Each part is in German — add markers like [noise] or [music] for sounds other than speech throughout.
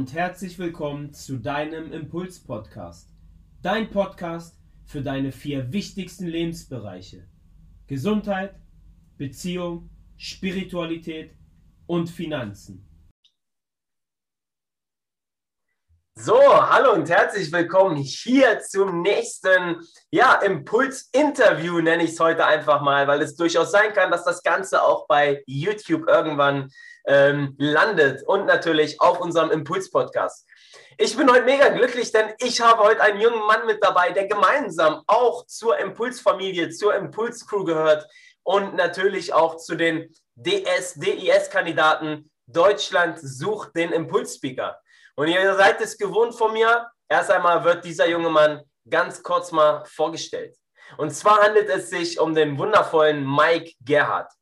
und herzlich willkommen zu deinem Impuls-Podcast. Dein Podcast für deine vier wichtigsten Lebensbereiche. Gesundheit, Beziehung, Spiritualität und Finanzen. So, hallo und herzlich willkommen hier zum nächsten ja, Impuls-Interview, nenne ich es heute einfach mal, weil es durchaus sein kann, dass das Ganze auch bei YouTube irgendwann ähm, landet und natürlich auf unserem Impuls-Podcast. Ich bin heute mega glücklich, denn ich habe heute einen jungen Mann mit dabei, der gemeinsam auch zur Impulsfamilie, zur Impuls-Crew gehört und natürlich auch zu den DS-DIS-Kandidaten. Deutschland sucht den Impulsspeaker. Und ihr seid es gewohnt von mir. Erst einmal wird dieser junge Mann ganz kurz mal vorgestellt. Und zwar handelt es sich um den wundervollen Mike Gerhardt.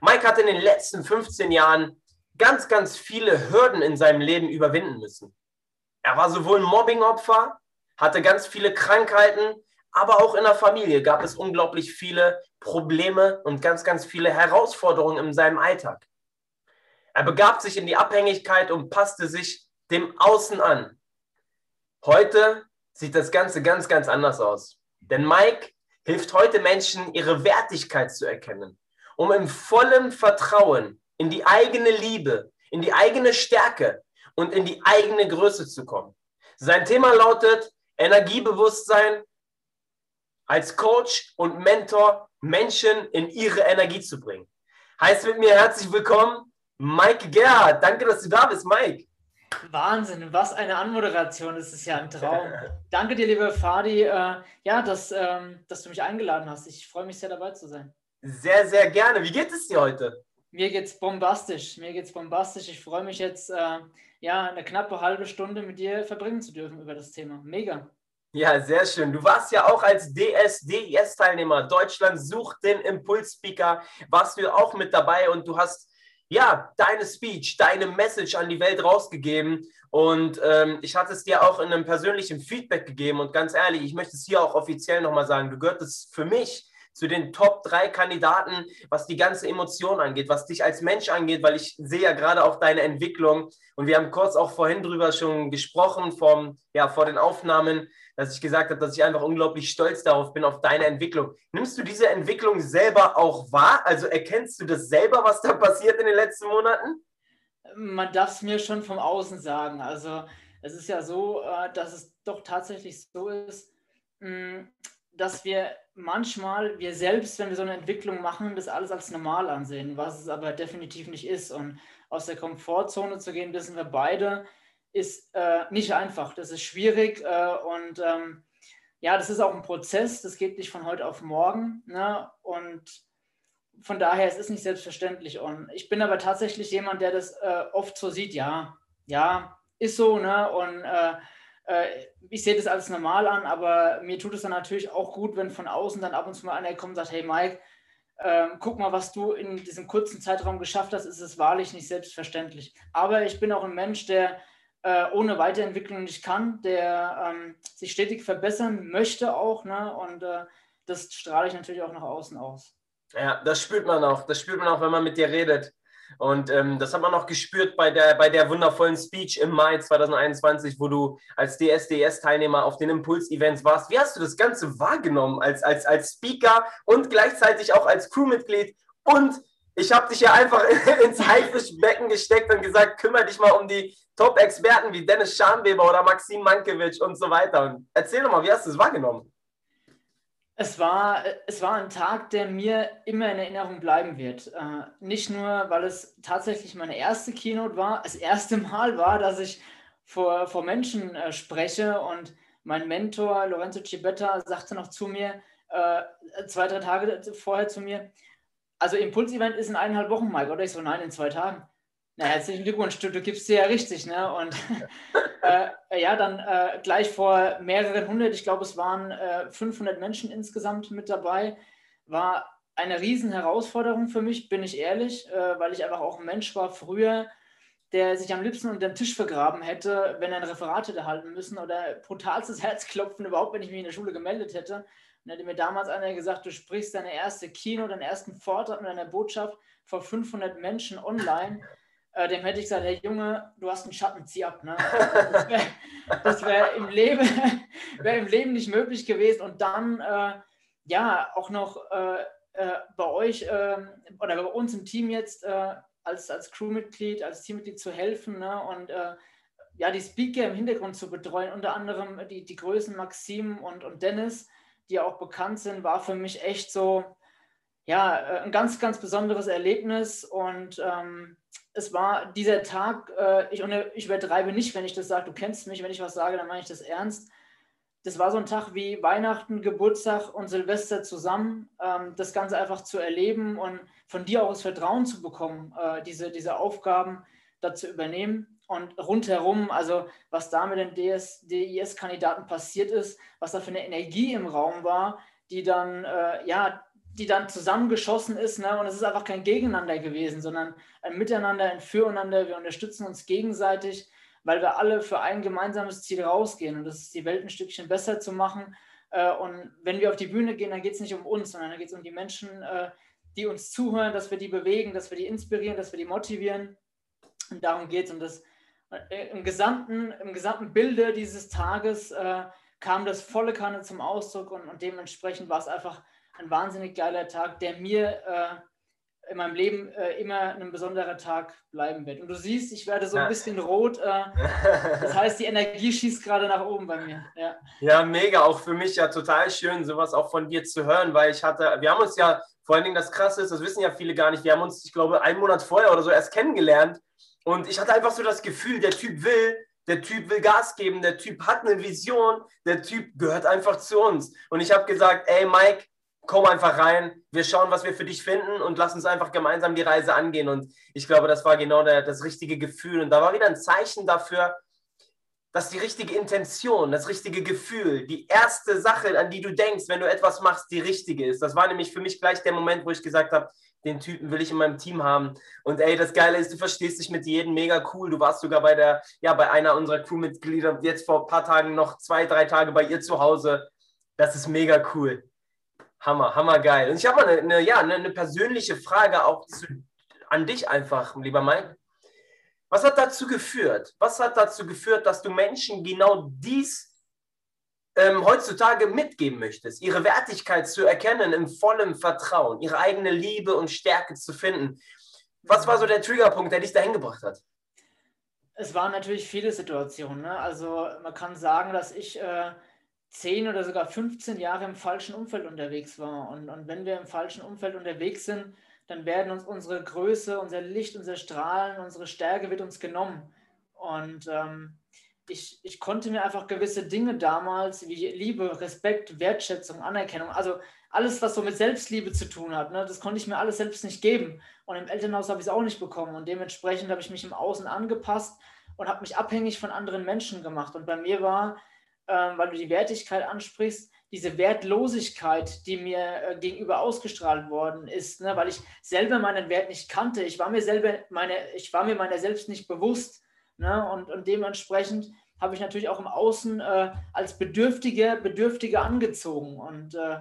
Mike hat in den letzten 15 Jahren ganz, ganz viele Hürden in seinem Leben überwinden müssen. Er war sowohl Mobbingopfer, hatte ganz viele Krankheiten, aber auch in der Familie gab es unglaublich viele Probleme und ganz, ganz viele Herausforderungen in seinem Alltag. Er begab sich in die Abhängigkeit und passte sich dem Außen an. Heute sieht das Ganze ganz, ganz anders aus. Denn Mike hilft heute Menschen, ihre Wertigkeit zu erkennen um im vollen Vertrauen in die eigene Liebe, in die eigene Stärke und in die eigene Größe zu kommen. Sein Thema lautet Energiebewusstsein als Coach und Mentor Menschen in ihre Energie zu bringen. Heißt mit mir herzlich willkommen, Mike Gerhard. Danke, dass du da bist, Mike. Wahnsinn, was eine Anmoderation, das ist ja ein Traum. [laughs] Danke dir, liebe Fadi, äh, ja, dass, ähm, dass du mich eingeladen hast. Ich freue mich sehr dabei zu sein. Sehr, sehr gerne. Wie geht es dir heute? Mir geht's bombastisch. Mir geht's bombastisch. Ich freue mich jetzt, äh, ja, eine knappe halbe Stunde mit dir verbringen zu dürfen über das Thema. Mega. Ja, sehr schön. Du warst ja auch als DSDS-Teilnehmer. Deutschland sucht den Impulsspeaker. Warst du auch mit dabei und du hast ja deine Speech, deine Message an die Welt rausgegeben. Und ähm, ich hatte es dir auch in einem persönlichen Feedback gegeben. Und ganz ehrlich, ich möchte es hier auch offiziell nochmal sagen. Du gehörtest für mich zu den Top 3 Kandidaten, was die ganze Emotion angeht, was dich als Mensch angeht, weil ich sehe ja gerade auch deine Entwicklung und wir haben kurz auch vorhin drüber schon gesprochen, vom, ja, vor den Aufnahmen, dass ich gesagt habe, dass ich einfach unglaublich stolz darauf bin, auf deine Entwicklung. Nimmst du diese Entwicklung selber auch wahr? Also erkennst du das selber, was da passiert in den letzten Monaten? Man darf es mir schon vom Außen sagen. Also es ist ja so, äh, dass es doch tatsächlich so ist, mm, dass wir manchmal, wir selbst, wenn wir so eine Entwicklung machen, das alles als normal ansehen, was es aber definitiv nicht ist. Und aus der Komfortzone zu gehen, wissen wir beide, ist äh, nicht einfach. Das ist schwierig äh, und ähm, ja, das ist auch ein Prozess, das geht nicht von heute auf morgen. Ne? Und von daher, es ist nicht selbstverständlich. Und ich bin aber tatsächlich jemand, der das äh, oft so sieht, ja, ja, ist so, ne? Und äh, ich sehe das alles normal an, aber mir tut es dann natürlich auch gut, wenn von außen dann ab und zu mal einer kommt und sagt, hey Mike, äh, guck mal, was du in diesem kurzen Zeitraum geschafft hast, ist es wahrlich nicht selbstverständlich. Aber ich bin auch ein Mensch, der äh, ohne Weiterentwicklung nicht kann, der ähm, sich stetig verbessern möchte auch, ne? und äh, das strahle ich natürlich auch nach außen aus. Ja, das spürt man auch. Das spürt man auch, wenn man mit dir redet. Und ähm, das hat man noch gespürt bei der, bei der wundervollen Speech im Mai 2021, wo du als DSDS-Teilnehmer auf den Impuls-Events warst. Wie hast du das Ganze wahrgenommen als, als, als Speaker und gleichzeitig auch als Crewmitglied? Und ich habe dich ja einfach [laughs] ins Haifischbecken gesteckt und gesagt, kümmere dich mal um die Top-Experten wie Dennis Schamweber oder Maxim Mankiewicz und so weiter. Und erzähl doch mal, wie hast du es wahrgenommen? Es war, es war ein Tag, der mir immer in Erinnerung bleiben wird. Äh, nicht nur, weil es tatsächlich meine erste Keynote war, das erste Mal war, dass ich vor, vor Menschen äh, spreche und mein Mentor Lorenzo Cibetta sagte noch zu mir, äh, zwei, drei Tage vorher zu mir, also Impulsevent ist in eineinhalb Wochen, Mike, oder? Ich so, nein, in zwei Tagen. Na, herzlichen Glückwunsch, du, du gibst dir ja richtig, ne? Und [laughs] äh, ja, dann äh, gleich vor mehreren hundert, ich glaube, es waren äh, 500 Menschen insgesamt mit dabei, war eine riesen Herausforderung für mich, bin ich ehrlich, äh, weil ich einfach auch ein Mensch war früher, der sich am liebsten unter dem Tisch vergraben hätte, wenn er ein Referat hätte halten müssen oder brutalstes [laughs] Herzklopfen überhaupt, wenn ich mich in der Schule gemeldet hätte. Und hätte mir damals einer gesagt, du sprichst deine erste Kino, deinen ersten Vortrag mit einer Botschaft vor 500 Menschen online äh, dem hätte ich gesagt, hey Junge, du hast einen Schatten, zieh ab. Ne? [laughs] Das wäre wär im, Leben, [laughs] wär im Leben nicht möglich gewesen. Und dann, äh, ja, auch noch äh, äh bei euch ähm, oder bei uns im Team jetzt äh, als, als Crewmitglied, als Teammitglied zu helfen ne? und äh, ja, die Speaker im Hintergrund zu betreuen, unter anderem die, die Größen Maxim und, und Dennis, die auch bekannt sind, war für mich echt so, ja, ein ganz, ganz besonderes Erlebnis und ähm, es war dieser Tag, äh, ich, ich übertreibe nicht, wenn ich das sage, du kennst mich, wenn ich was sage, dann meine ich das ernst. Das war so ein Tag wie Weihnachten, Geburtstag und Silvester zusammen, ähm, das Ganze einfach zu erleben und von dir auch das Vertrauen zu bekommen, äh, diese, diese Aufgaben da zu übernehmen. Und rundherum, also was da mit den DIS-Kandidaten passiert ist, was da für eine Energie im Raum war, die dann, äh, ja, die dann zusammengeschossen ist. Ne? Und es ist einfach kein Gegeneinander gewesen, sondern ein Miteinander, ein Füreinander. Wir unterstützen uns gegenseitig, weil wir alle für ein gemeinsames Ziel rausgehen. Und das ist die Welt ein Stückchen besser zu machen. Äh, und wenn wir auf die Bühne gehen, dann geht es nicht um uns, sondern dann geht es um die Menschen, äh, die uns zuhören, dass wir die bewegen, dass wir die inspirieren, dass wir die motivieren. Und darum geht es. Und das, äh, im, gesamten, im gesamten Bilde dieses Tages kam das volle Kanne zum Ausdruck und, und dementsprechend war es einfach ein wahnsinnig geiler Tag, der mir äh, in meinem Leben äh, immer ein besonderer Tag bleiben wird. Und du siehst, ich werde so ein bisschen rot. Äh, das heißt, die Energie schießt gerade nach oben bei mir. Ja. ja, mega. Auch für mich ja total schön, sowas auch von dir zu hören, weil ich hatte, wir haben uns ja, vor allen Dingen das Krasse ist, das wissen ja viele gar nicht, wir haben uns, ich glaube, einen Monat vorher oder so erst kennengelernt. Und ich hatte einfach so das Gefühl, der Typ will, der Typ will Gas geben, der Typ hat eine Vision, der Typ gehört einfach zu uns. Und ich habe gesagt, ey Mike, komm einfach rein, wir schauen, was wir für dich finden und lass uns einfach gemeinsam die Reise angehen. Und ich glaube, das war genau der, das richtige Gefühl. Und da war wieder ein Zeichen dafür, dass die richtige Intention, das richtige Gefühl, die erste Sache, an die du denkst, wenn du etwas machst, die richtige ist. Das war nämlich für mich gleich der Moment, wo ich gesagt habe, den Typen will ich in meinem Team haben. Und ey, das Geile ist, du verstehst dich mit jedem mega cool. Du warst sogar bei der, ja, bei einer unserer Crewmitglieder jetzt vor ein paar Tagen noch zwei, drei Tage bei ihr zu Hause. Das ist mega cool. Hammer, hammer geil. Und ich habe mal eine, eine, ja, eine, eine persönliche Frage auch zu, an dich einfach, lieber Mike. Was hat dazu geführt? Was hat dazu geführt, dass du Menschen genau dies ähm, heutzutage mitgeben möchtest? Ihre Wertigkeit zu erkennen im vollen Vertrauen, ihre eigene Liebe und Stärke zu finden. Was war so der Triggerpunkt, der dich dahin gebracht hat? Es waren natürlich viele Situationen. Ne? Also man kann sagen, dass ich äh, 10 oder sogar 15 Jahre im falschen Umfeld unterwegs war. Und, und wenn wir im falschen Umfeld unterwegs sind, dann werden uns unsere Größe, unser Licht, unser Strahlen, unsere Stärke wird uns genommen. Und ähm, ich, ich konnte mir einfach gewisse Dinge damals wie Liebe, Respekt, Wertschätzung, Anerkennung, also alles, was so mit Selbstliebe zu tun hat, ne, das konnte ich mir alles selbst nicht geben. Und im Elternhaus habe ich es auch nicht bekommen. Und dementsprechend habe ich mich im Außen angepasst und habe mich abhängig von anderen Menschen gemacht. Und bei mir war weil du die Wertigkeit ansprichst, diese Wertlosigkeit, die mir äh, gegenüber ausgestrahlt worden ist, ne, weil ich selber meinen Wert nicht kannte. Ich war mir selber meine, ich war mir meiner selbst nicht bewusst. Ne, und, und dementsprechend habe ich natürlich auch im Außen äh, als Bedürftige, Bedürftige angezogen. Und äh,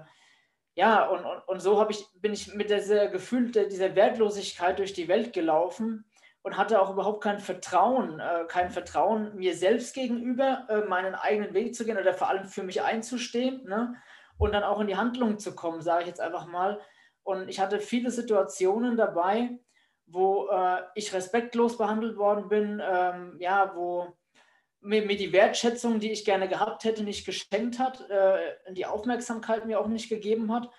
ja, und, und, und so ich, bin ich mit dieser Gefühl dieser Wertlosigkeit durch die Welt gelaufen und hatte auch überhaupt kein Vertrauen, äh, kein Vertrauen mir selbst gegenüber, äh, meinen eigenen Weg zu gehen oder vor allem für mich einzustehen ne? und dann auch in die Handlung zu kommen, sage ich jetzt einfach mal. Und ich hatte viele Situationen dabei, wo äh, ich respektlos behandelt worden bin, ähm, ja, wo mir, mir, die Wertschätzung, die ich gerne gehabt hätte, nicht geschenkt hat, äh, die Aufmerksamkeit mir auch nicht gegeben hat.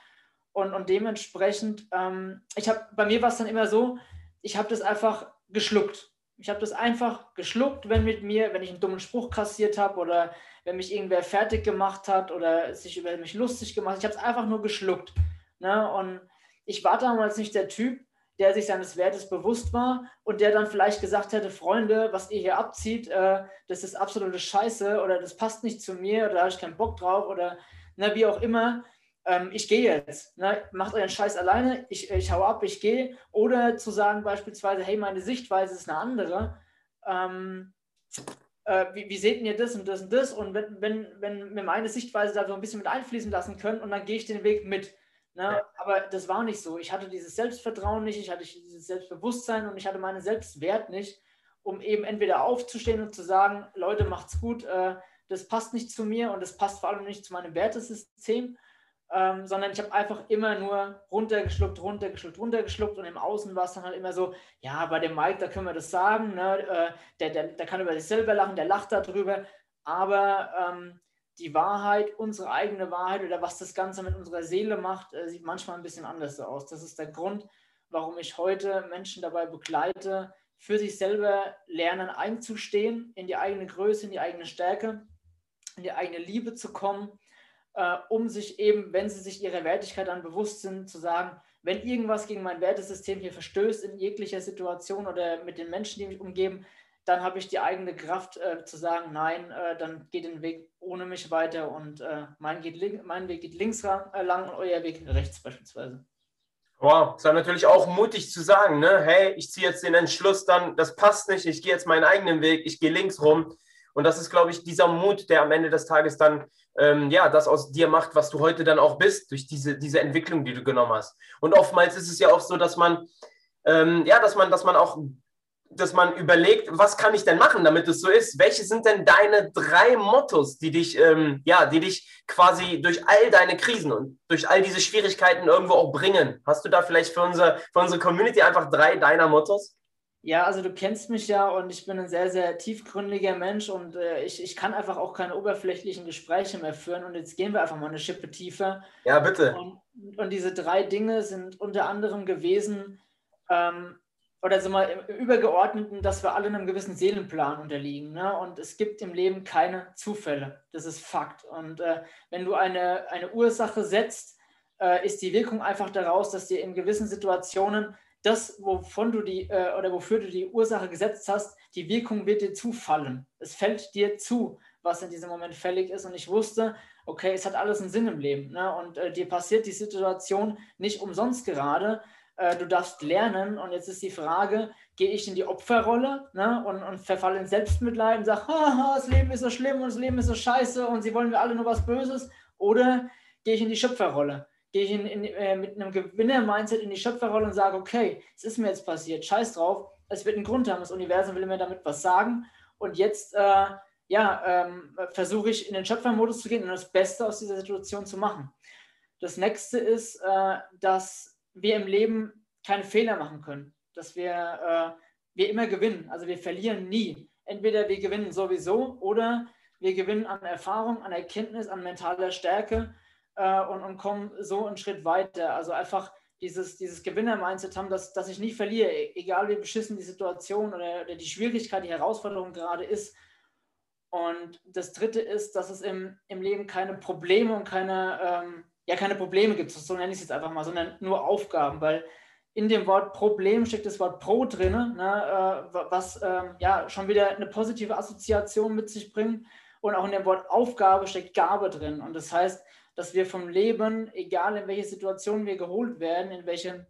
Und, und dementsprechend, ähm, ich habe, bei mir war es dann immer so, ich habe das einfach geschluckt. Ich habe das einfach geschluckt, wenn mit mir, wenn ich einen dummen Spruch kassiert habe oder wenn mich irgendwer fertig gemacht hat oder sich über mich lustig gemacht hat. Ich habe es einfach nur geschluckt. Ne? Und ich war damals nicht der Typ, der sich seines Wertes bewusst war und der dann vielleicht gesagt hätte, Freunde, was ihr hier abzieht, äh, das ist absolute Scheiße oder das passt nicht zu mir oder da habe ich keinen Bock drauf oder ne, wie auch immer ähm, ich gehe jetzt, ne? macht euren Scheiß alleine, ich, ich hau ab, ich gehe. Oder zu sagen beispielsweise, hey, meine Sichtweise ist eine andere. Ähm, äh, wie, wie seht ihr das und das und das? Und wenn, wenn, wenn wir meine Sichtweise da so ein bisschen mit einfließen lassen können und dann gehe ich den Weg mit. Ne? Aber das war nicht so. Ich hatte dieses Selbstvertrauen nicht, ich hatte dieses Selbstbewusstsein und ich hatte meinen Selbstwert nicht, um eben entweder aufzustehen und zu sagen, Leute, macht's gut, äh, das passt nicht zu mir und das passt vor allem nicht zu meinem Wertesystem, ähm, sondern ich habe einfach immer nur runtergeschluckt, runtergeschluckt, runtergeschluckt und im Außen war es dann halt immer so, ja, bei dem Mike, da können wir das sagen, ne? äh, der, der, der kann über sich selber lachen, der lacht darüber, aber ähm, die Wahrheit, unsere eigene Wahrheit oder was das Ganze mit unserer Seele macht, äh, sieht manchmal ein bisschen anders aus. Das ist der Grund, warum ich heute Menschen dabei begleite, für sich selber lernen einzustehen, in die eigene Größe, in die eigene Stärke, in die eigene Liebe zu kommen, äh, um sich eben, wenn sie sich ihrer Wertigkeit dann bewusst sind, zu sagen, wenn irgendwas gegen mein Wertesystem hier verstößt in jeglicher Situation oder mit den Menschen, die mich umgeben, dann habe ich die eigene Kraft äh, zu sagen, nein, äh, dann geht den Weg ohne mich weiter und äh, mein, geht mein Weg geht links äh, lang und euer Weg rechts beispielsweise. Wow, ist ja natürlich auch mutig zu sagen, ne? hey, ich ziehe jetzt den Entschluss dann, das passt nicht, ich gehe jetzt meinen eigenen Weg, ich gehe links rum. Und das ist, glaube ich, dieser Mut, der am Ende des Tages dann ähm, ja das aus dir macht, was du heute dann auch bist, durch diese, diese Entwicklung, die du genommen hast. Und oftmals ist es ja auch so, dass man ähm, ja, dass man, dass man auch dass man überlegt, was kann ich denn machen, damit es so ist? Welche sind denn deine drei Mottos, die dich, ähm, ja, die dich quasi durch all deine Krisen und durch all diese Schwierigkeiten irgendwo auch bringen? Hast du da vielleicht für, unser, für unsere Community einfach drei deiner Mottos? Ja, also du kennst mich ja und ich bin ein sehr, sehr tiefgründiger Mensch und äh, ich, ich kann einfach auch keine oberflächlichen Gespräche mehr führen und jetzt gehen wir einfach mal eine Schippe tiefer. Ja, bitte. Und, und diese drei Dinge sind unter anderem gewesen, ähm, oder so mal im Übergeordneten, dass wir alle einem gewissen Seelenplan unterliegen. Ne? Und es gibt im Leben keine Zufälle. Das ist Fakt. Und äh, wenn du eine, eine Ursache setzt, äh, ist die Wirkung einfach daraus, dass dir in gewissen Situationen das, wovon du die äh, oder wofür du die Ursache gesetzt hast, die Wirkung wird dir zufallen. Es fällt dir zu, was in diesem Moment fällig ist. Und ich wusste, okay, es hat alles einen Sinn im Leben. Ne? Und äh, dir passiert die Situation nicht umsonst gerade, äh, du darfst lernen und jetzt ist die Frage, gehe ich in die Opferrolle ne, und, und verfalle in Selbstmitleid und sage, das Leben ist so schlimm und das Leben ist so scheiße und sie wollen mir alle nur was Böses oder gehe ich in die Schöpferrolle? Gehe ich in, in, äh, mit einem Gewinner-Mindset in die Schöpferrolle und sage, okay, es ist mir jetzt passiert, scheiß drauf, es wird einen Grund haben, das Universum will mir damit was sagen und jetzt äh, ja, ähm, versuche ich in den Schöpfermodus zu gehen und das Beste aus dieser Situation zu machen. Das nächste ist, äh, dass wir im Leben keine Fehler machen können, dass wir, äh, wir immer gewinnen. Also wir verlieren nie. Entweder wir gewinnen sowieso oder wir gewinnen an Erfahrung, an Erkenntnis, an mentaler Stärke äh, und, und kommen so einen Schritt weiter. Also einfach dieses, dieses Gewinner-Mindset haben, dass, dass ich nie verliere, e-, egal wie beschissen die Situation oder, oder die Schwierigkeit, die Herausforderung gerade ist. Und das Dritte ist, dass es im, im Leben keine Probleme und keine, ähm, ja keine Probleme gibt, so nenne ich es jetzt einfach mal, sondern nur Aufgaben, weil in dem Wort Problem steckt das Wort Pro drin, ne, äh, was äh, ja schon wieder eine positive Assoziation mit sich bringt. Und auch in dem Wort Aufgabe steckt Gabe drin. Und das heißt, dass wir vom Leben, egal in welche Situation wir geholt werden, in welche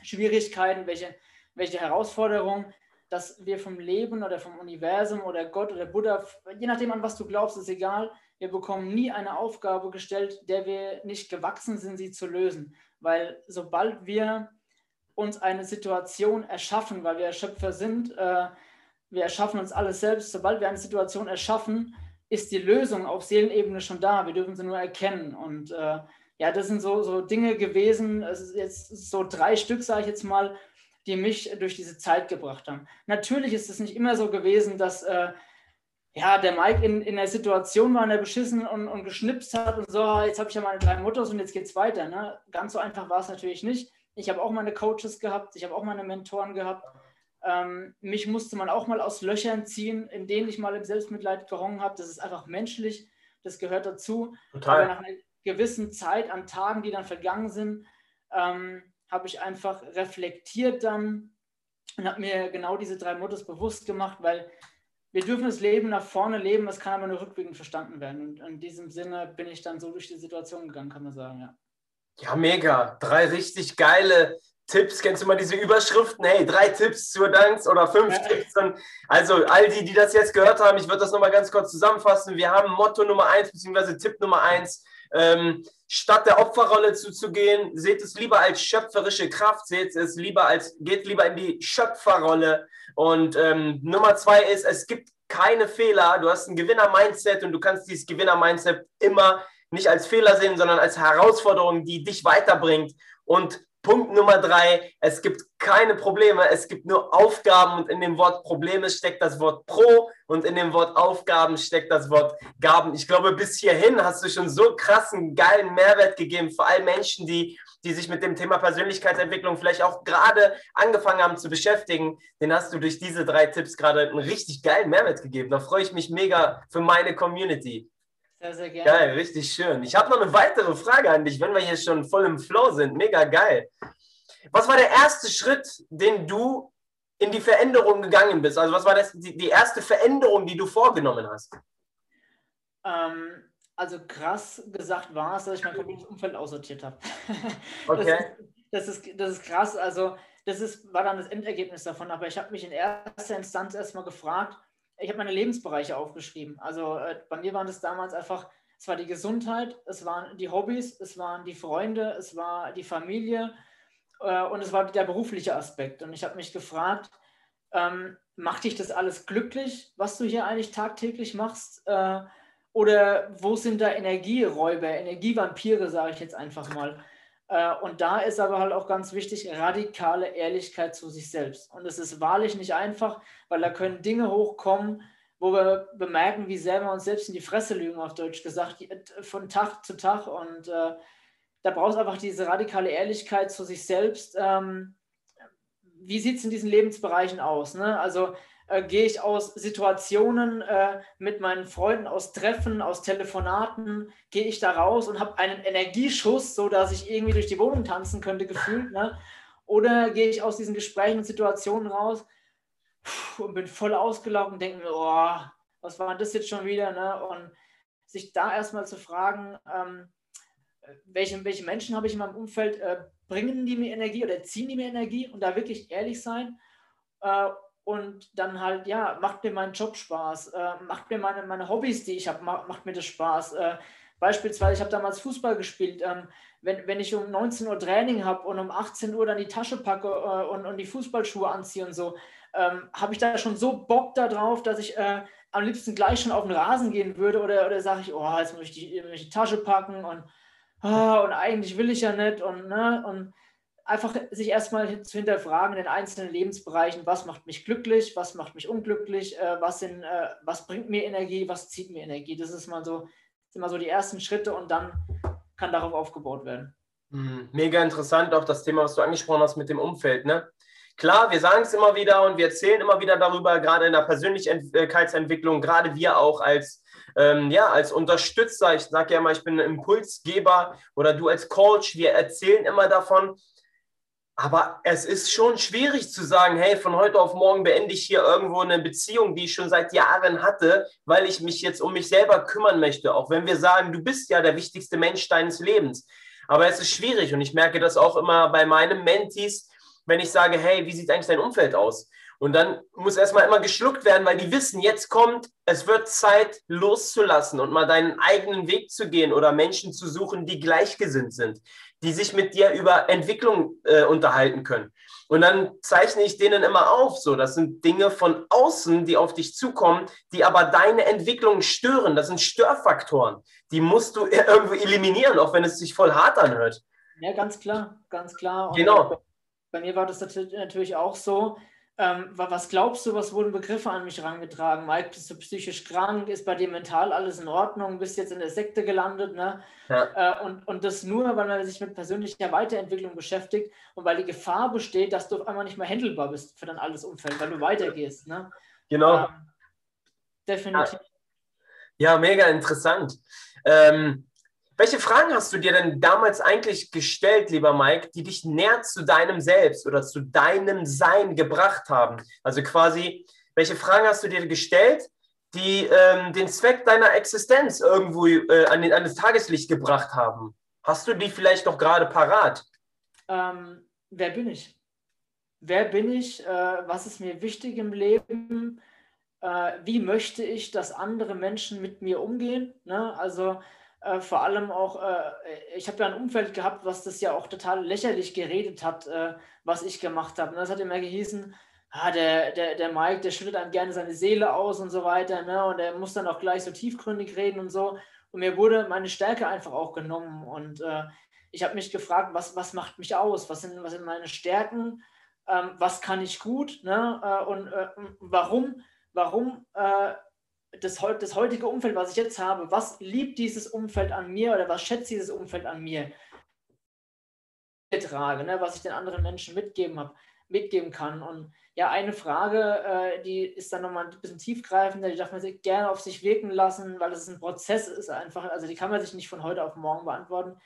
Schwierigkeiten, welche, welche Herausforderungen, dass wir vom Leben oder vom Universum oder Gott oder Buddha, je nachdem an was du glaubst, ist egal, wir bekommen nie eine Aufgabe gestellt, der wir nicht gewachsen sind, sie zu lösen. Weil sobald wir uns eine Situation erschaffen, weil wir Schöpfer sind, äh, wir erschaffen uns alles selbst, sobald wir eine Situation erschaffen, ist die Lösung auf Seelenebene schon da. Wir dürfen sie nur erkennen. Und äh, ja, das sind so, so Dinge gewesen, es ist jetzt so drei Stück, sage ich jetzt mal, die mich durch diese Zeit gebracht haben. Natürlich ist es nicht immer so gewesen, dass äh, ja, der Mike in, in der Situation war, in der beschissen und, und geschnipst hat und so, jetzt habe ich ja meine drei Mottos und jetzt geht's weiter. Ne? Ganz so einfach war es natürlich nicht. Ich habe auch meine Coaches gehabt, ich habe auch meine Mentoren gehabt. Ähm, mich musste man auch mal aus Löchern ziehen, in denen ich mal im Selbstmitleid gerungen habe. Das ist einfach menschlich, das gehört dazu. Total. Aber nach einer gewissen Zeit an Tagen, die dann vergangen sind, ähm, habe ich einfach reflektiert dann und habe mir genau diese drei Mottos bewusst gemacht, weil wir dürfen das Leben nach vorne leben, das kann aber nur rückwirkend verstanden werden. Und in diesem Sinne bin ich dann so durch die Situation gegangen, kann man sagen, ja. Ja, mega. Drei richtig geile Tipps. Kennst du mal diese Überschriften? Hey, drei Tipps zur Angst oder fünf ja. Tipps. Also, all die, die das jetzt gehört haben, ich würde das nochmal ganz kurz zusammenfassen. Wir haben Motto Nummer eins, beziehungsweise Tipp Nummer eins. ähm, statt der Opferrolle zuzugehen, seht es lieber als schöpferische Kraft, seht es lieber als, geht lieber in die Schöpferrolle. Und ähm, Nummer zwei ist, es gibt keine Fehler. Du hast ein Gewinner-Mindset und du kannst dieses Gewinner-Mindset immer nicht als Fehler sehen, sondern als Herausforderung, die dich weiterbringt. Und Punkt Nummer drei, es gibt keine Probleme, es gibt nur Aufgaben und in dem Wort Probleme steckt das Wort Pro und in dem Wort Aufgaben steckt das Wort Gaben. Ich glaube, bis hierhin hast du schon so krassen, geilen Mehrwert gegeben, vor allem Menschen, die, die sich mit dem Thema Persönlichkeitsentwicklung vielleicht auch gerade angefangen haben zu beschäftigen. Den hast du durch diese drei Tipps gerade einen richtig geilen Mehrwert gegeben. Da freue ich mich mega für meine Community. Sehr, sehr gerne. Geil, richtig schön. Ich habe noch eine weitere Frage an dich, wenn wir hier schon voll im Flow sind. Mega geil. Was war der erste Schritt, den du in die Veränderung gegangen bist? Also was war das, die, die erste Veränderung, die du vorgenommen hast? Ähm, also krass gesagt war es, dass ich mein komplettes Umfeld aussortiert habe. [laughs] Okay. Das, ist, das, ist, das ist krass. Also das ist, war dann das Endergebnis davon. Aber ich habe mich in erster Instanz erstmal gefragt, ich habe meine Lebensbereiche aufgeschrieben. Also äh, bei mir waren das damals einfach, es war die Gesundheit, es waren die Hobbys, es waren die Freunde, es war die Familie äh, und es war der berufliche Aspekt. Und ich habe mich gefragt, ähm, macht dich das alles glücklich, was du hier eigentlich tagtäglich machst? Äh, oder wo sind da Energieräuber, Energievampire, sage ich jetzt einfach mal? Äh, und da ist aber halt auch ganz wichtig, radikale Ehrlichkeit zu sich selbst. Und es ist wahrlich nicht einfach, weil da können Dinge hochkommen, wo wir bemerken, wie sehr wir uns selbst in die Fresse lügen, auf Deutsch gesagt, von Tag zu Tag. Und äh, da braucht es einfach diese radikale Ehrlichkeit zu sich selbst. Ähm, wie sieht es in diesen Lebensbereichen aus? Ne? Also äh, gehe ich aus Situationen äh, mit meinen Freunden, aus Treffen, aus Telefonaten, gehe ich da raus und habe einen Energieschuss, so dass ich irgendwie durch die Wohnung tanzen könnte, gefühlt. Ne? Oder gehe ich aus diesen Gesprächen und Situationen raus und bin voll ausgelaugt und denke mir, oh, was war das jetzt schon wieder? Ne? Und sich da erstmal zu fragen, ähm, welche, welche Menschen habe ich in meinem Umfeld, äh, bringen die mir Energie oder ziehen die mir Energie und da wirklich ehrlich sein. Äh, und dann halt, ja, macht mir mein Job Spaß, äh, macht mir meine, meine Hobbys, die ich habe, macht, macht, mir das Spaß. Äh, beispielsweise, ich habe damals Fußball gespielt. Ähm, wenn, wenn ich um 19 Uhr Training habe und um 18 Uhr dann die Tasche packe äh, und, und die Fußballschuhe anziehe und so, ähm, habe ich da schon so Bock darauf, dass ich äh, am liebsten gleich schon auf den Rasen gehen würde oder, oder sage ich, oh, jetzt muss ich die, die Tasche packen und, oh, und eigentlich will ich ja nicht und, ne, und einfach sich erstmal zu hinterfragen in den einzelnen Lebensbereichen, was macht mich glücklich, was macht mich unglücklich, äh, was, sind, äh, was bringt mir Energie, was zieht mir Energie. Das ist mal so, sind mal so die ersten Schritte und dann kann darauf aufgebaut werden. Hm, mega interessant auch das Thema, was du angesprochen hast mit dem Umfeld. Ne? Klar, wir sagen es immer wieder und wir erzählen immer wieder darüber, gerade in der Persönlichkeitsentwicklung, gerade wir auch als, ähm, ja, als Unterstützer. Ich sage ja immer, ich bin ein Impulsgeber oder du als Coach. Wir erzählen immer davon, aber es ist schon schwierig zu sagen, hey, von heute auf morgen beende ich hier irgendwo eine Beziehung, die ich schon seit Jahren hatte, weil ich mich jetzt um mich selber kümmern möchte. Auch wenn wir sagen, du bist ja der wichtigste Mensch deines Lebens. Aber es ist schwierig und ich merke das auch immer bei meinen Mentees, wenn ich sage, hey, wie sieht eigentlich dein Umfeld aus? Und dann muss erstmal immer geschluckt werden, weil die wissen, jetzt kommt, es wird Zeit loszulassen und mal deinen eigenen Weg zu gehen oder Menschen zu suchen, die gleichgesinnt sind, die sich mit dir über Entwicklung äh, unterhalten können. Und dann zeichne ich denen immer auf, so, das sind Dinge von außen, die auf dich zukommen, die aber deine Entwicklung stören. Das sind Störfaktoren. Die musst du [laughs] irgendwo eliminieren, auch wenn es sich voll hart anhört. Ja, ganz klar, ganz klar. Und genau. Bei mir war das natürlich auch so. Ähm, was glaubst du, was wurden Begriffe an mich herangetragen? Mike, bist du psychisch krank? Ist bei dir mental alles in Ordnung? Bist jetzt in der Sekte gelandet? Ne? Ja. Äh, und, und das nur, weil man sich mit persönlicher Weiterentwicklung beschäftigt und weil die Gefahr besteht, dass du auf einmal nicht mehr handelbar bist für dein alles Umfeld, weil du weitergehst. Ne? Genau. Ähm, definitiv. Ja, mega interessant. Ähm, welche Fragen hast du dir denn damals eigentlich gestellt, lieber Mike, die dich näher zu deinem Selbst oder zu deinem Sein gebracht haben? Also quasi, welche Fragen hast du dir gestellt, die ähm, den Zweck deiner Existenz irgendwo äh, an, den, an das Tageslicht gebracht haben? Hast du die vielleicht noch gerade parat? Ähm, wer bin ich? Wer bin ich? Äh, was ist mir wichtig im Leben? Äh, wie möchte ich, dass andere Menschen mit mir umgehen? Ne? Also Äh, vor allem auch, äh, ich habe ja ein Umfeld gehabt, was das ja auch total lächerlich geredet hat, äh, was ich gemacht habe. Das hat immer gehießen, ah, der, der, der Mike, der schüttet einem gerne seine Seele aus und so weiter, ne? und er muss dann auch gleich so tiefgründig reden und so. Und mir wurde meine Stärke einfach auch genommen. Und äh, ich habe mich gefragt, was, was macht mich aus? Was sind, was sind meine Stärken? Ähm, was kann ich gut? Ne? Äh, und äh, warum, warum äh, das, das heutige Umfeld, was ich jetzt habe, was liebt dieses Umfeld an mir oder was schätzt dieses Umfeld an mir? Trage, ne? was ich den anderen Menschen mitgeben habe mitgeben kann. Und ja, eine Frage, äh, die ist dann nochmal ein bisschen tiefgreifender, die darf man sich gerne auf sich wirken lassen, weil es ein Prozess ist einfach, also die kann man sich nicht von heute auf morgen beantworten.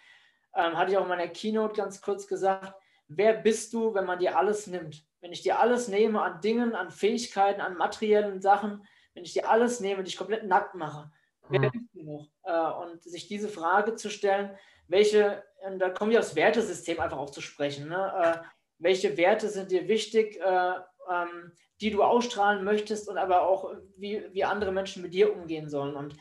Ähm, hatte ich auch in meiner Keynote ganz kurz gesagt, wer bist du, wenn man dir alles nimmt? Wenn ich dir alles nehme an Dingen, an Fähigkeiten, an materiellen Sachen, wenn ich dir alles nehme, dich komplett nackt mache, wer mhm. du noch? Äh, und sich diese Frage zu stellen, welche, und da kommen wir aufs Wertesystem einfach auch zu sprechen. Ne? Äh, welche Werte sind dir wichtig, äh, ähm, die du ausstrahlen möchtest und aber auch, wie, wie andere Menschen mit dir umgehen sollen. Und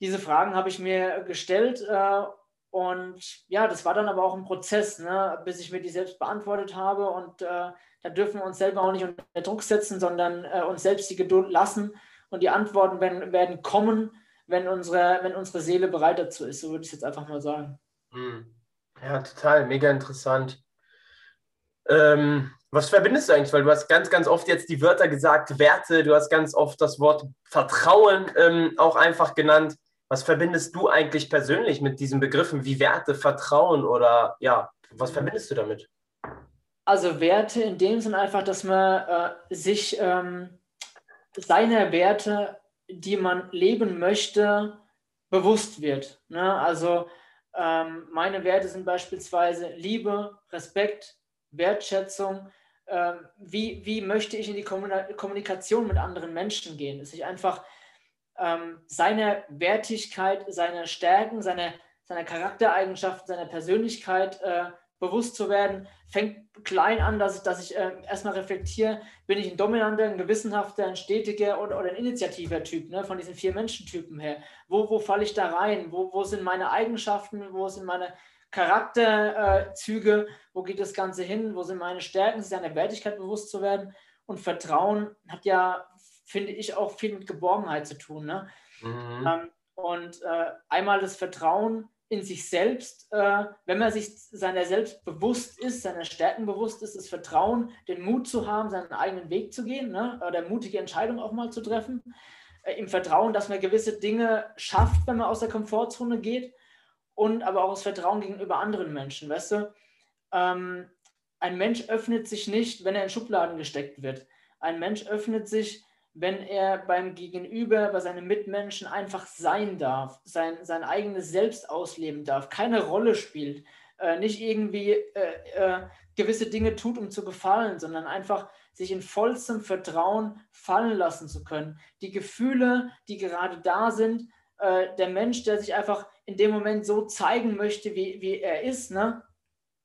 diese Fragen habe ich mir gestellt äh, und ja, das war dann aber auch ein Prozess, ne, bis ich mir die selbst beantwortet habe und äh, da dürfen wir uns selber auch nicht unter Druck setzen, sondern äh, uns selbst die Geduld lassen und die Antworten werden, werden kommen, wenn unsere, wenn unsere Seele bereit dazu ist. So würde ich es jetzt einfach mal sagen. Hm. Ja, total, mega interessant. Ähm, was verbindest du eigentlich? Weil du hast ganz, ganz oft jetzt die Wörter gesagt, Werte, du hast ganz oft das Wort Vertrauen ähm, auch einfach genannt. Was verbindest du eigentlich persönlich mit diesen Begriffen wie Werte, Vertrauen oder ja, was verbindest du damit? Also Werte in dem Sinne einfach, dass man äh, sich ähm, seiner Werte, die man leben möchte, bewusst wird. Ne? Also ähm, meine Werte sind beispielsweise Liebe, Respekt, Wertschätzung, äh, wie, wie möchte ich in die Kommunikation mit anderen Menschen gehen, dass ich einfach ähm, seine Wertigkeit, seine Stärken, seine, seine Charaktereigenschaften, seine Persönlichkeit äh, bewusst zu werden, fängt klein an, dass ich, dass ich äh, erstmal reflektiere, bin ich ein dominanter, ein gewissenhafter, ein stetiger oder, oder ein initiativer Typ, ne, von diesen vier Menschentypen her. Wo, wo falle ich da rein? Wo, wo sind meine Eigenschaften? Wo sind meine Charakterzüge, wo geht das Ganze hin, wo sind meine Stärken, sich seiner Wertigkeit bewusst zu werden. Und Vertrauen hat ja, finde ich, auch viel mit Geborgenheit zu tun. Ne? Mhm. Ähm, und äh, einmal das Vertrauen in sich selbst, äh, wenn man sich seiner selbst bewusst ist, seiner Stärken bewusst ist, das Vertrauen, den Mut zu haben, seinen eigenen Weg zu gehen, ne? oder mutige Entscheidungen auch mal zu treffen, äh, im Vertrauen, dass man gewisse Dinge schafft, wenn man aus der Komfortzone geht und aber auch das Vertrauen gegenüber anderen Menschen. Weißt du, ähm, ein Mensch öffnet sich nicht, wenn er in Schubladen gesteckt wird. Ein Mensch öffnet sich, wenn er beim Gegenüber, bei seinen Mitmenschen einfach sein darf, sein, sein eigenes Selbst ausleben darf, keine Rolle spielt, äh, nicht irgendwie äh, äh, gewisse Dinge tut, um zu gefallen, sondern einfach sich in vollstem Vertrauen fallen lassen zu können. Die Gefühle, die gerade da sind, äh, der Mensch, der sich einfach in dem Moment so zeigen möchte, wie, wie er ist, ne?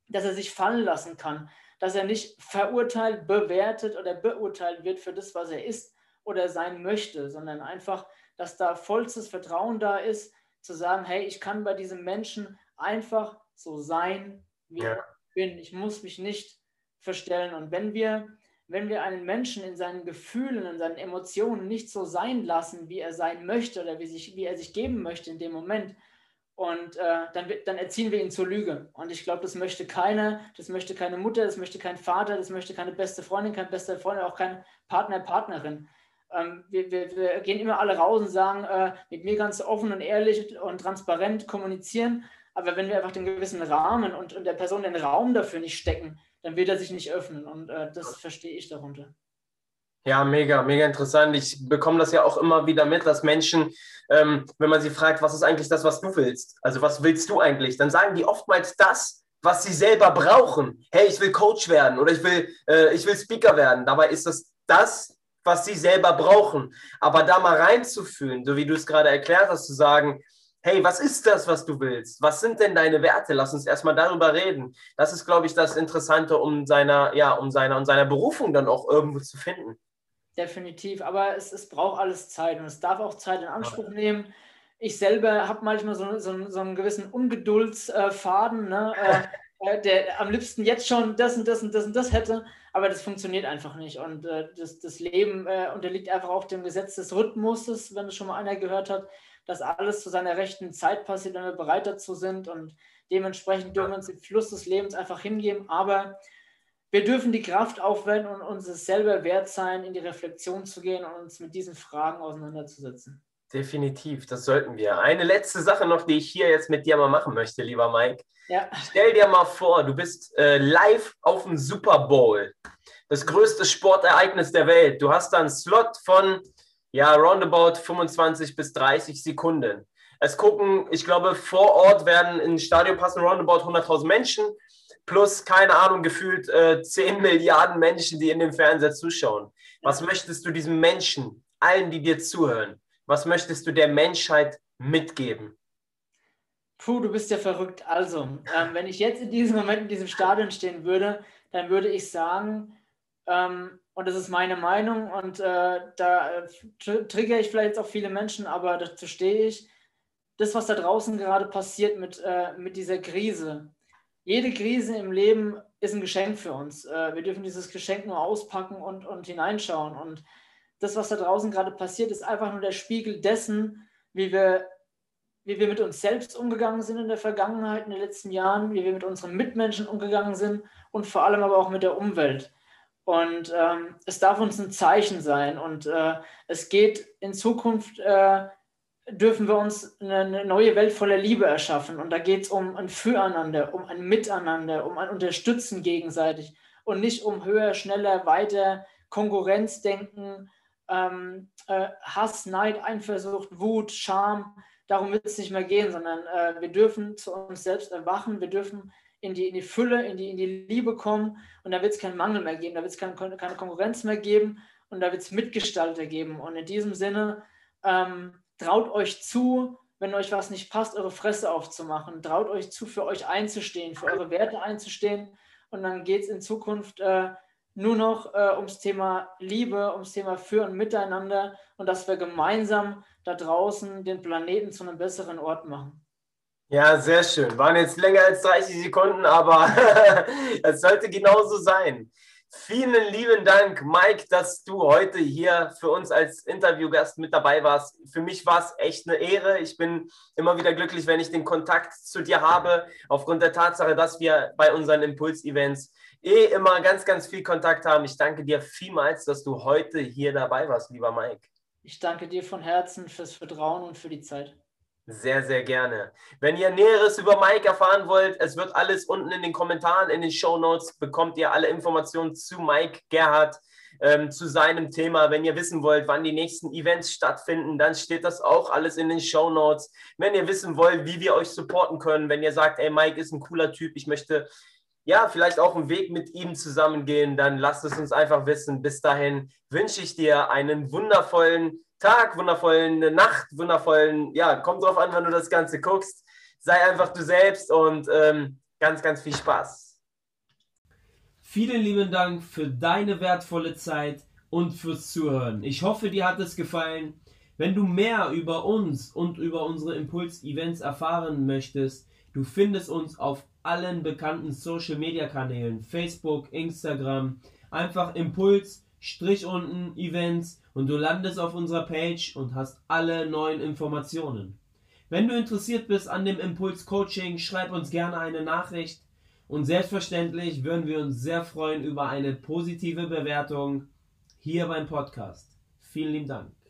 dass er sich fallen lassen kann, dass er nicht verurteilt, bewertet oder beurteilt wird für das, was er ist oder sein möchte, sondern einfach, dass da vollstes Vertrauen da ist, zu sagen, hey, ich kann bei diesem Menschen einfach so sein, wie ja. ich bin. Ich muss mich nicht verstellen. Und wenn wir wenn wir einen Menschen in seinen Gefühlen, in seinen Emotionen nicht so sein lassen, wie er sein möchte oder wie, sich, wie er sich geben möchte in dem Moment, und äh, dann, dann erziehen wir ihn zur Lüge. Und ich glaube, das möchte keiner, das möchte keine Mutter, das möchte kein Vater, das möchte keine beste Freundin, kein bester Freund, auch kein Partner, Partnerin. Ähm, wir, wir, wir, gehen immer alle raus und sagen, äh, mit mir ganz offen und ehrlich und transparent kommunizieren. Aber wenn wir einfach den gewissen Rahmen und, und der Person den Raum dafür nicht stecken, dann wird er sich nicht öffnen. Und äh, das verstehe ich darunter. Ja, mega, mega interessant. Ich bekomme das ja auch immer wieder mit, dass Menschen, ähm, wenn man sie fragt, was ist eigentlich das, was du willst? Also was willst du eigentlich? Dann sagen die oftmals das, was sie selber brauchen. Hey, ich will Coach werden oder ich will, äh, ich will Speaker werden. Dabei ist das das, was sie selber brauchen. Aber da mal reinzufühlen, so wie du es gerade erklärt hast, zu sagen, hey, was ist das, was du willst? Was sind denn deine Werte? Lass uns erstmal darüber reden. Das ist, glaube ich, das Interessante, um seiner, ja, um seiner, um seiner Berufung dann auch irgendwo zu finden. Definitiv, aber es, es braucht alles Zeit und es darf auch Zeit in Anspruch nehmen. ich selber habe manchmal so, so, so, einen gewissen Ungeduldsfaden, ne? [laughs] Äh, der am liebsten jetzt schon das und das und das und das hätte, aber das funktioniert einfach nicht. Und äh, das, das Leben äh, unterliegt einfach auch dem Gesetz des Rhythmuses, wenn es schon mal einer gehört hat, dass alles zu seiner rechten Zeit passiert, wenn wir bereit dazu sind. Und dementsprechend dürfen wir uns dem Fluss des Lebens einfach hingeben. Aber wir dürfen die Kraft aufwenden und uns es selber wert sein, in die Reflexion zu gehen und uns mit diesen Fragen auseinanderzusetzen. Definitiv, das sollten wir. Eine letzte Sache noch, die ich hier jetzt mit dir mal machen möchte, lieber Mike. Ja. Stell dir mal vor, du bist äh, live auf dem Super Bowl, das größte Sportereignis der Welt. Du hast da einen Slot von, ja, roundabout 25 bis 30 Sekunden. Es gucken, ich glaube, vor Ort werden ins Stadion passen roundabout 100.000 Menschen plus, keine Ahnung, gefühlt äh, 10 Milliarden Menschen, die in dem Fernseher zuschauen. Was möchtest du diesem Menschen, allen, die dir zuhören, was möchtest du der Menschheit mitgeben? Puh, du bist ja verrückt. Also, ähm, wenn ich jetzt in diesem Moment in diesem Stadion stehen würde, dann würde ich sagen, ähm, und das ist meine Meinung, und äh, da äh, triggere ich vielleicht jetzt auch viele Menschen, aber dazu stehe ich, das, was da draußen gerade passiert mit, äh, mit dieser Krise, jede Krise im Leben ist ein Geschenk für uns. Äh, wir dürfen dieses Geschenk nur auspacken und, und hineinschauen. Und das, was da draußen gerade passiert, ist einfach nur der Spiegel dessen, wie wir, wie wir mit uns selbst umgegangen sind in der Vergangenheit, in den letzten Jahren, wie wir mit unseren Mitmenschen umgegangen sind und vor allem aber auch mit der Umwelt. Und ähm, es darf uns ein Zeichen sein. Und äh, es geht in Zukunft äh, dürfen wir uns eine neue Welt voller Liebe erschaffen. Und da geht es um ein Füreinander, um ein Miteinander, um ein Unterstützen gegenseitig und nicht um höher, schneller, weiter Konkurrenzdenken, ähm, äh, Hass, Neid, Eifersucht, Wut, Scham. Darum wird es nicht mehr gehen, sondern äh, wir dürfen zu uns selbst erwachen, wir dürfen in die, in die Fülle, in die, in die Liebe kommen und da wird es keinen Mangel mehr geben, da wird es keine, keine Konkurrenz mehr geben und da wird es Mitgestalter geben. Und in diesem Sinne, ähm, traut euch zu, wenn euch was nicht passt, eure Fresse aufzumachen. Traut euch zu, für euch einzustehen, für eure Werte einzustehen. Und dann geht es in Zukunft äh, nur noch äh, ums Thema Liebe, ums Thema Für und Miteinander und dass wir gemeinsam da draußen den Planeten zu einem besseren Ort machen. Ja, sehr schön. Waren jetzt länger als 30 Sekunden, aber [laughs] es sollte genauso sein. Vielen lieben Dank, Mike, dass du heute hier für uns als Interviewgast mit dabei warst. Für mich war es echt eine Ehre. Ich bin immer wieder glücklich, wenn ich den Kontakt zu dir habe, aufgrund der Tatsache, dass wir bei unseren Impuls-Events eh immer ganz, ganz viel Kontakt haben. Ich danke dir vielmals, dass du heute hier dabei warst, lieber Mike. Ich danke dir von Herzen fürs Vertrauen und für die Zeit. Sehr, sehr gerne. Wenn ihr Näheres über Mike erfahren wollt, es wird alles unten in den Kommentaren, in den Show Notes, bekommt ihr alle Informationen zu Mike Gerhardt, ähm, zu seinem Thema. Wenn ihr wissen wollt, wann die nächsten Events stattfinden, dann steht das auch alles in den Show Notes. Wenn ihr wissen wollt, wie wir euch supporten können, wenn ihr sagt, ey, Mike ist ein cooler Typ, ich möchte ja, vielleicht auch einen Weg mit ihm zusammengehen, dann lasst es uns einfach wissen. Bis dahin wünsche ich dir einen wundervollen Tag, wundervollen Nacht, wundervollen, ja, kommt drauf an, wann du das Ganze guckst. Sei einfach du selbst und ähm, ganz, ganz viel Spaß. Vielen lieben Dank für deine wertvolle Zeit und fürs Zuhören. Ich hoffe, dir hat es gefallen. Wenn du mehr über uns und über unsere Impuls-Events erfahren möchtest, du findest uns auf allen bekannten Social-Media-Kanälen, Facebook, Instagram, einfach Impuls, Strich unten, Events und du landest auf unserer Page und hast alle neuen Informationen. Wenn du interessiert bist an dem Impuls Coaching, schreib uns gerne eine Nachricht und selbstverständlich würden wir uns sehr freuen über eine positive Bewertung hier beim Podcast. Vielen lieben Dank.